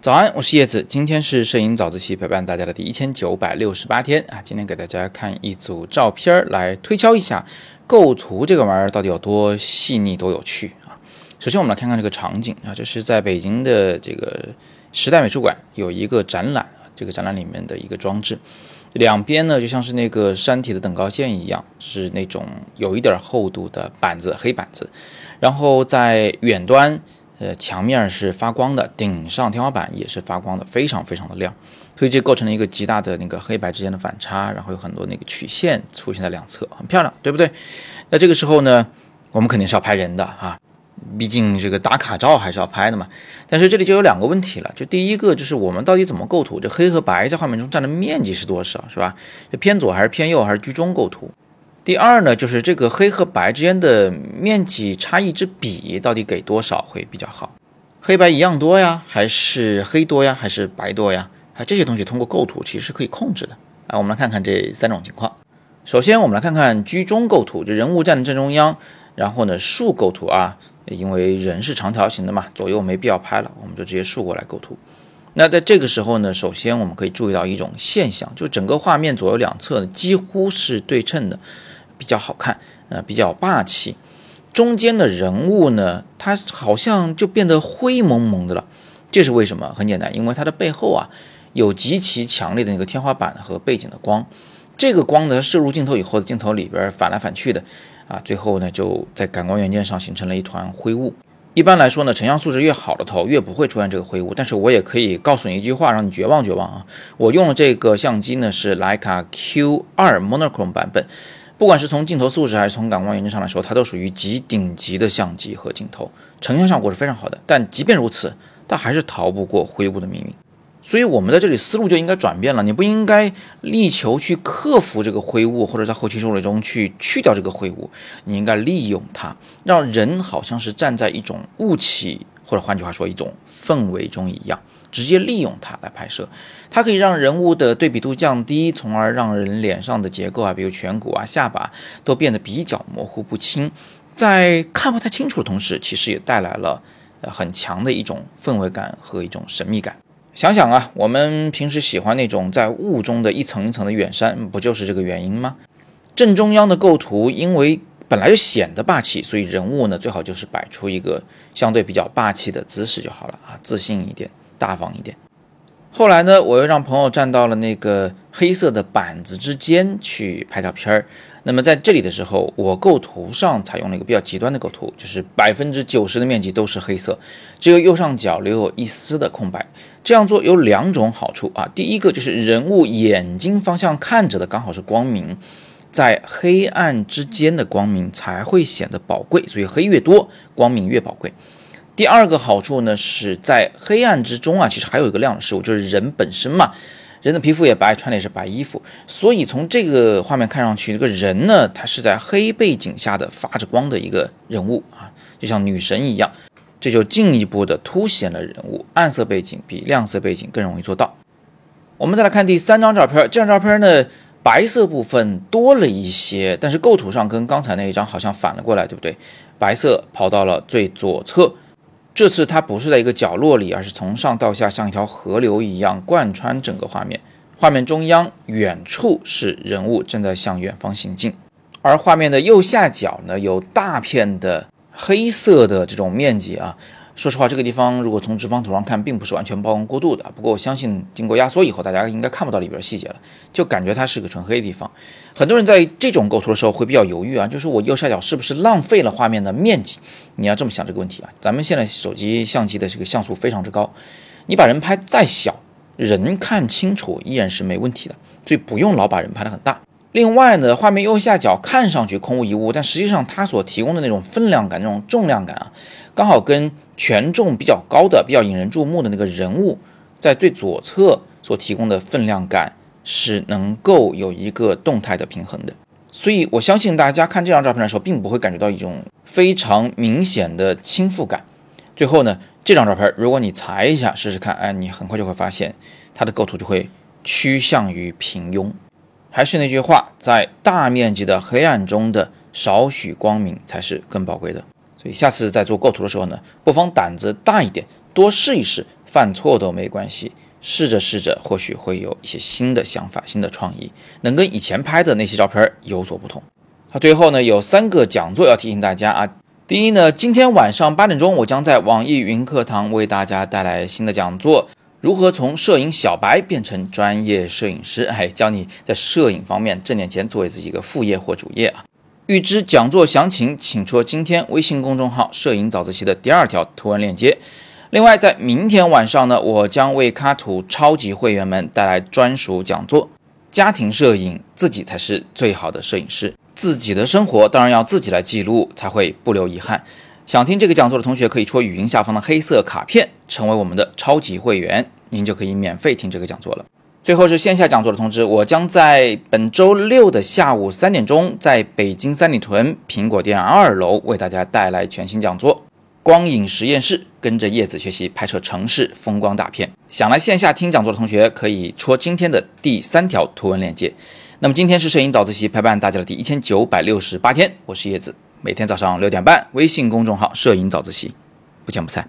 早安，我是叶子，今天是摄影早自习陪伴大家的第一千九百六十八天啊。今天给大家看一组照片来推敲一下构图这个玩意儿到底有多细腻、多有趣啊。首先，我们来看看这个场景啊，这是在北京的这个时代美术馆有一个展览，这个展览里面的一个装置，两边呢就像是那个山体的等高线一样，是那种有一点厚度的板子，黑板子，然后在远端。呃，墙面是发光的，顶上天花板也是发光的，非常非常的亮，所以这构成了一个极大的那个黑白之间的反差，然后有很多那个曲线出现在两侧，很漂亮，对不对？那这个时候呢，我们肯定是要拍人的啊，毕竟这个打卡照还是要拍的嘛。但是这里就有两个问题了，就第一个就是我们到底怎么构图？这黑和白在画面中占的面积是多少，是吧？这偏左还是偏右还是居中构图？第二呢，就是这个黑和白之间的面积差异之比到底给多少会比较好？黑白一样多呀，还是黑多呀，还是白多呀？啊，这些东西通过构图其实是可以控制的啊。我们来看看这三种情况。首先，我们来看看居中构图，就人物站的正中央，然后呢竖构图啊，因为人是长条形的嘛，左右没必要拍了，我们就直接竖过来构图。那在这个时候呢，首先我们可以注意到一种现象，就整个画面左右两侧几乎是对称的。比较好看，呃，比较霸气。中间的人物呢，他好像就变得灰蒙蒙的了。这是为什么？很简单，因为它的背后啊，有极其强烈的那个天花板和背景的光。这个光呢，射入镜头以后的，镜头里边反来反去的，啊，最后呢，就在感光元件上形成了一团灰雾。一般来说呢，成像素质越好的头，越不会出现这个灰雾。但是我也可以告诉你一句话，让你绝望绝望啊！我用的这个相机呢，是徕卡 Q 二 Monochrome 版本。不管是从镜头素质还是从感光元件上来说，它都属于极顶级的相机和镜头，成像效果是非常好的。但即便如此，它还是逃不过灰雾的命运。所以，我们在这里思路就应该转变了。你不应该力求去克服这个灰雾，或者在后期处理中去去掉这个灰雾。你应该利用它，让人好像是站在一种雾气，或者换句话说，一种氛围中一样。直接利用它来拍摄，它可以让人物的对比度降低，从而让人脸上的结构啊，比如颧骨啊、下巴都变得比较模糊不清，在看不太清楚的同时，其实也带来了呃很强的一种氛围感和一种神秘感。想想啊，我们平时喜欢那种在雾中的一层一层的远山，不就是这个原因吗？正中央的构图，因为本来就显得霸气，所以人物呢最好就是摆出一个相对比较霸气的姿势就好了啊，自信一点。大方一点。后来呢，我又让朋友站到了那个黑色的板子之间去拍照片儿。那么在这里的时候，我构图上采用了一个比较极端的构图，就是百分之九十的面积都是黑色，只有右上角留有一丝的空白。这样做有两种好处啊，第一个就是人物眼睛方向看着的刚好是光明，在黑暗之间的光明才会显得宝贵，所以黑越多，光明越宝贵。第二个好处呢，是在黑暗之中啊，其实还有一个亮的事物，就是人本身嘛，人的皮肤也白，穿的也是白衣服，所以从这个画面看上去，这个人呢，他是在黑背景下的发着光的一个人物啊，就像女神一样，这就进一步的凸显了人物暗色背景比亮色背景更容易做到。我们再来看第三张照片，这张照片呢，白色部分多了一些，但是构图上跟刚才那一张好像反了过来，对不对？白色跑到了最左侧。这次它不是在一个角落里，而是从上到下像一条河流一样贯穿整个画面。画面中央远处是人物正在向远方行进，而画面的右下角呢，有大片的黑色的这种面积啊。说实话，这个地方如果从直方图上看，并不是完全曝光过度的。不过我相信，经过压缩以后，大家应该看不到里边细节了，就感觉它是个纯黑的地方。很多人在这种构图的时候会比较犹豫啊，就是我右下角是不是浪费了画面的面积？你要这么想这个问题啊。咱们现在手机相机的这个像素非常之高，你把人拍再小，人看清楚依然是没问题的，所以不用老把人拍得很大。另外呢，画面右下角看上去空无一物，但实际上它所提供的那种分量感、那种重量感啊，刚好跟权重比较高的、比较引人注目的那个人物，在最左侧所提供的分量感是能够有一个动态的平衡的，所以我相信大家看这张照片的时候，并不会感觉到一种非常明显的倾覆感。最后呢，这张照片如果你裁一下试试看，哎，你很快就会发现它的构图就会趋向于平庸。还是那句话，在大面积的黑暗中的少许光明才是更宝贵的。下次在做构图的时候呢，不妨胆子大一点，多试一试，犯错都没关系。试着试着，或许会有一些新的想法、新的创意，能跟以前拍的那些照片有所不同。好，最后呢，有三个讲座要提醒大家啊。第一呢，今天晚上八点钟，我将在网易云课堂为大家带来新的讲座，如何从摄影小白变成专业摄影师？哎，教你在摄影方面挣点钱，作为自己一个副业或主业啊。预知讲座详情，请戳今天微信公众号“摄影早自习”的第二条图文链接。另外，在明天晚上呢，我将为卡图超级会员们带来专属讲座。家庭摄影，自己才是最好的摄影师。自己的生活当然要自己来记录，才会不留遗憾。想听这个讲座的同学，可以戳语音下方的黑色卡片，成为我们的超级会员，您就可以免费听这个讲座了。最后是线下讲座的通知，我将在本周六的下午三点钟，在北京三里屯苹果店二楼为大家带来全新讲座。光影实验室，跟着叶子学习拍摄城市风光大片。想来线下听讲座的同学，可以戳今天的第三条图文链接。那么今天是摄影早自习陪伴大家的第一千九百六十八天，我是叶子，每天早上六点半，微信公众号“摄影早自习”，不见不散。